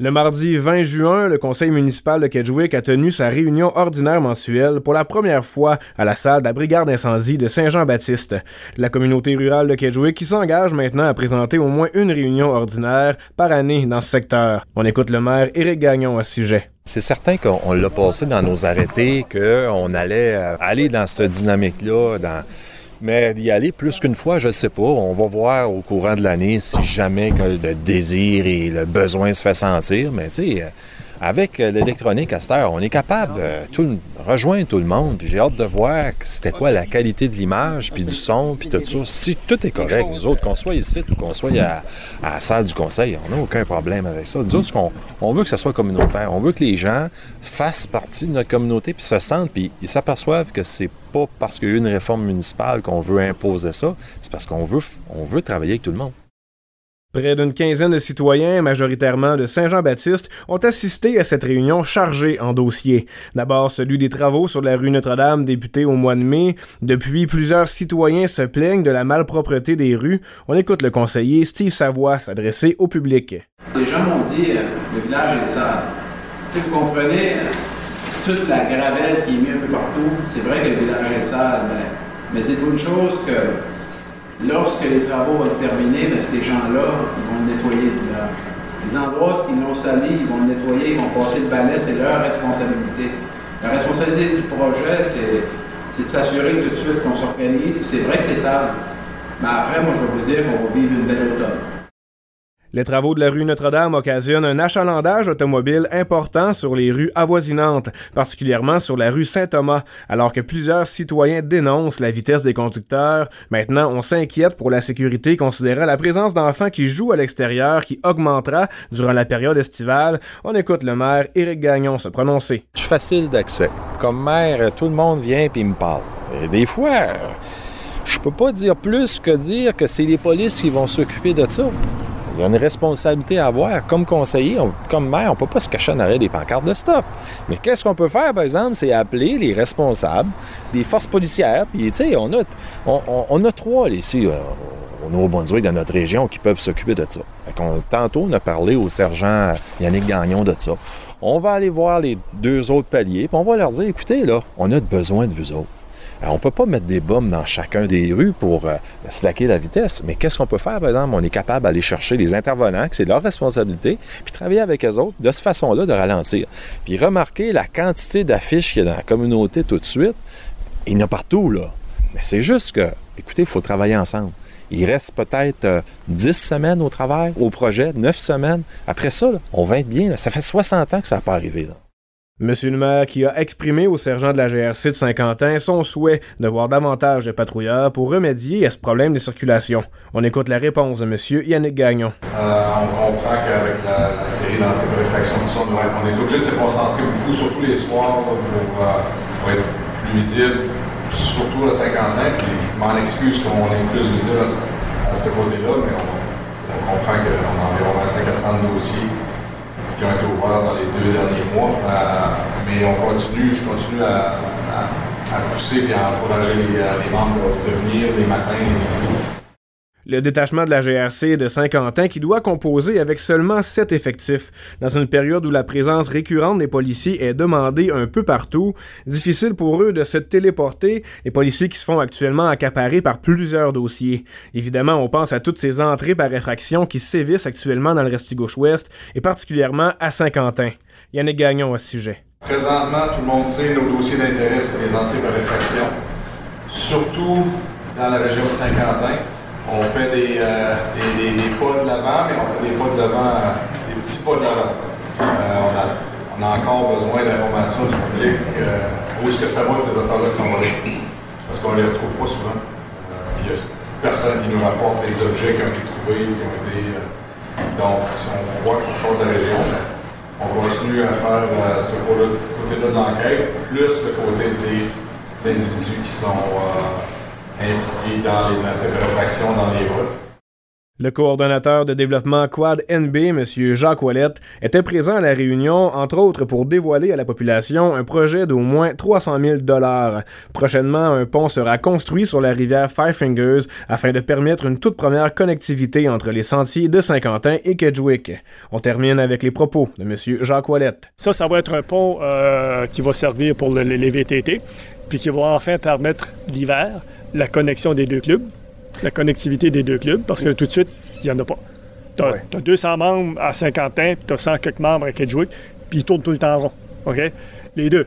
Le mardi 20 juin, le conseil municipal de Kedgewick a tenu sa réunion ordinaire mensuelle pour la première fois à la salle de la brigade d'incendie de Saint-Jean-Baptiste. La communauté rurale de Kedgewick qui s'engage maintenant à présenter au moins une réunion ordinaire par année dans ce secteur. On écoute le maire Éric Gagnon à ce sujet. C'est certain qu'on l'a passé dans nos arrêtés, qu'on allait euh, aller dans cette dynamique-là, mais d'y aller plus qu'une fois, je ne sais pas. On va voir au courant de l'année si jamais le désir et le besoin se fait sentir. Mais tu sais, avec l'électronique à cette heure, on est capable de tout, rejoindre tout le monde. J'ai hâte de voir c'était quoi la qualité de l'image, puis du son, puis tout ça. Si tout est correct, nous autres, qu'on soit ici ou qu'on soit à, la salle du conseil, on n'a aucun problème avec ça. Nous autres, on, on, veut que ça soit communautaire. On veut que les gens fassent partie de notre communauté, puis se sentent, puis ils s'aperçoivent que c'est pas parce qu'il y a eu une réforme municipale qu'on veut imposer ça, c'est parce qu'on veut, on veut travailler avec tout le monde. Près d'une quinzaine de citoyens, majoritairement de Saint-Jean-Baptiste, ont assisté à cette réunion chargée en dossiers. D'abord celui des travaux sur la rue Notre-Dame débutés au mois de mai. Depuis, plusieurs citoyens se plaignent de la malpropreté des rues. On écoute le conseiller Steve Savoie s'adresser au public. Les gens m'ont dit euh, le village est sale. Si vous comprenez, toute la gravelle qui est mise un peu partout, c'est vrai que le village est sale, mais, dites-vous une chose que lorsque les travaux vont être terminés, ben, ces gens-là, ils vont le nettoyer. Les endroits qui l'ont sali, ils vont le nettoyer, ils vont passer le balai, c'est leur responsabilité. La responsabilité du projet, c'est de s'assurer tout de suite qu'on s'organise, c'est vrai que c'est sale. Mais après, moi, je vais vous dire qu'on va vivre une belle automne. Les travaux de la rue Notre-Dame occasionnent un achalandage automobile important sur les rues avoisinantes, particulièrement sur la rue Saint-Thomas, alors que plusieurs citoyens dénoncent la vitesse des conducteurs. Maintenant, on s'inquiète pour la sécurité considérant la présence d'enfants qui jouent à l'extérieur qui augmentera durant la période estivale. On écoute le maire Éric Gagnon se prononcer. Je suis facile d'accès. Comme maire, tout le monde vient et me parle. Et des fois, je peux pas dire plus que dire que c'est les polices qui vont s'occuper de ça. Il y a une responsabilité à avoir. Comme conseiller, comme maire, on ne peut pas se cacher en arrêt des pancartes de stop. Mais qu'est-ce qu'on peut faire, par exemple, c'est appeler les responsables des forces policières. Puis, tu sais, on a, on, a trois ici euh, au Nouveau-Brunswick, dans notre région, qui peuvent s'occuper de ça. tantôt, on a parlé au sergent Yannick Gagnon de ça. On va aller voir les deux autres paliers, puis on va leur dire, écoutez, là, on a besoin de vous autres. Euh, on ne peut pas mettre des bombes dans chacun des rues pour euh, slacker la vitesse, mais qu'est-ce qu'on peut faire, par exemple? On est capable d'aller chercher les intervenants, que c'est leur responsabilité, puis travailler avec eux autres de cette façon-là de ralentir. Puis remarquer la quantité d'affiches qu'il y a dans la communauté tout de suite. Il y en a partout, là. Mais c'est juste que, écoutez, il faut travailler ensemble. Il reste peut-être 10 euh, semaines au travail, au projet, 9 semaines. Après ça, on va être bien. Ça fait 60 ans que ça n'a pas arrivé. Monsieur le maire qui a exprimé au sergent de la GRC de Saint-Quentin son souhait de voir davantage de patrouilleurs pour remédier à ce problème de circulation. On écoute la réponse de Monsieur Yannick Gagnon. Euh, on comprend qu'avec la, série d'entrées de réflexion, on est obligé de se concentrer beaucoup, surtout les soirs, euh, pour, être plus visible, surtout à Saint-Quentin. Je m'en excuse qu'on est plus visible à, ce côté-là, mais on, on comprend qu'on a environ 25 à 30 dossiers ont dans les deux derniers mois. Euh, mais on continue, je continue à, pousser et à encourager les, euh, les, membres de venir les matins et les midis. Le détachement de la GRC de Saint-Quentin qui doit composer avec seulement sept effectifs. Dans une période où la présence récurrente des policiers est demandée un peu partout, difficile pour eux de se téléporter, les policiers qui se font actuellement accaparer par plusieurs dossiers. Évidemment, on pense à toutes ces entrées par effraction qui sévissent actuellement dans le Restigouche-Ouest et particulièrement à Saint-Quentin. Yannick Gagnon à ce sujet. Présentement, tout le monde sait nos dossiers d'intérêt, c'est les entrées par effraction, surtout dans la région de Saint-Quentin. On fait des, euh, des, pas de l'avant, mais on fait des pas de l'avant, euh, des petits pas de l'avant. Euh, on, a, encore besoin d'informations du public. où est-ce que ça va, ces affaires-là qui sont volées? Parce qu'on ne les retrouve pas souvent. il n'y a personne qui nous rapporte les objets qui ont été trouvés, qui ont été. donc, on voit que ça sort de la région, on continue à faire ce côté-là de l'enquête, plus le côté des, individus qui sont impliqués dans les interactions dans les routes. Le coordonnateur de développement Quad NB, M. Jacques Ouellette, était présent à la réunion, entre autres pour dévoiler à la population un projet d'au moins 300 000 Prochainement, un pont sera construit sur la rivière Five Fingers afin de permettre une toute première connectivité entre les sentiers de Saint-Quentin et Kedgewick. On termine avec les propos de M. Jacques Ouellette. Ça, ça va être un pont euh, qui va servir pour les VTT, puis qui va enfin permettre l'hiver la connexion des deux clubs la connectivité des deux clubs, parce que tout de suite, il n'y en a pas. Tu as, 200 membres à Saint-Quentin, puis tu as 100 quelques membres à Kedgewick, puis ils tournent tout le temps rond. OK? Les deux.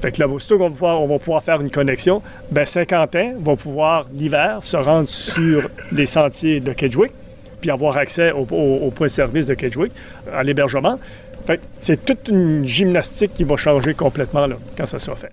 Fait que là, aussitôt qu'on va pouvoir, on va pouvoir faire une connexion, ben Saint-Quentin va pouvoir, l'hiver, se rendre sur les sentiers de Kedgewick, puis avoir accès au, point de service de Kedgewick, à l'hébergement. Fait c'est toute une gymnastique qui va changer complètement là, quand ça sera fait.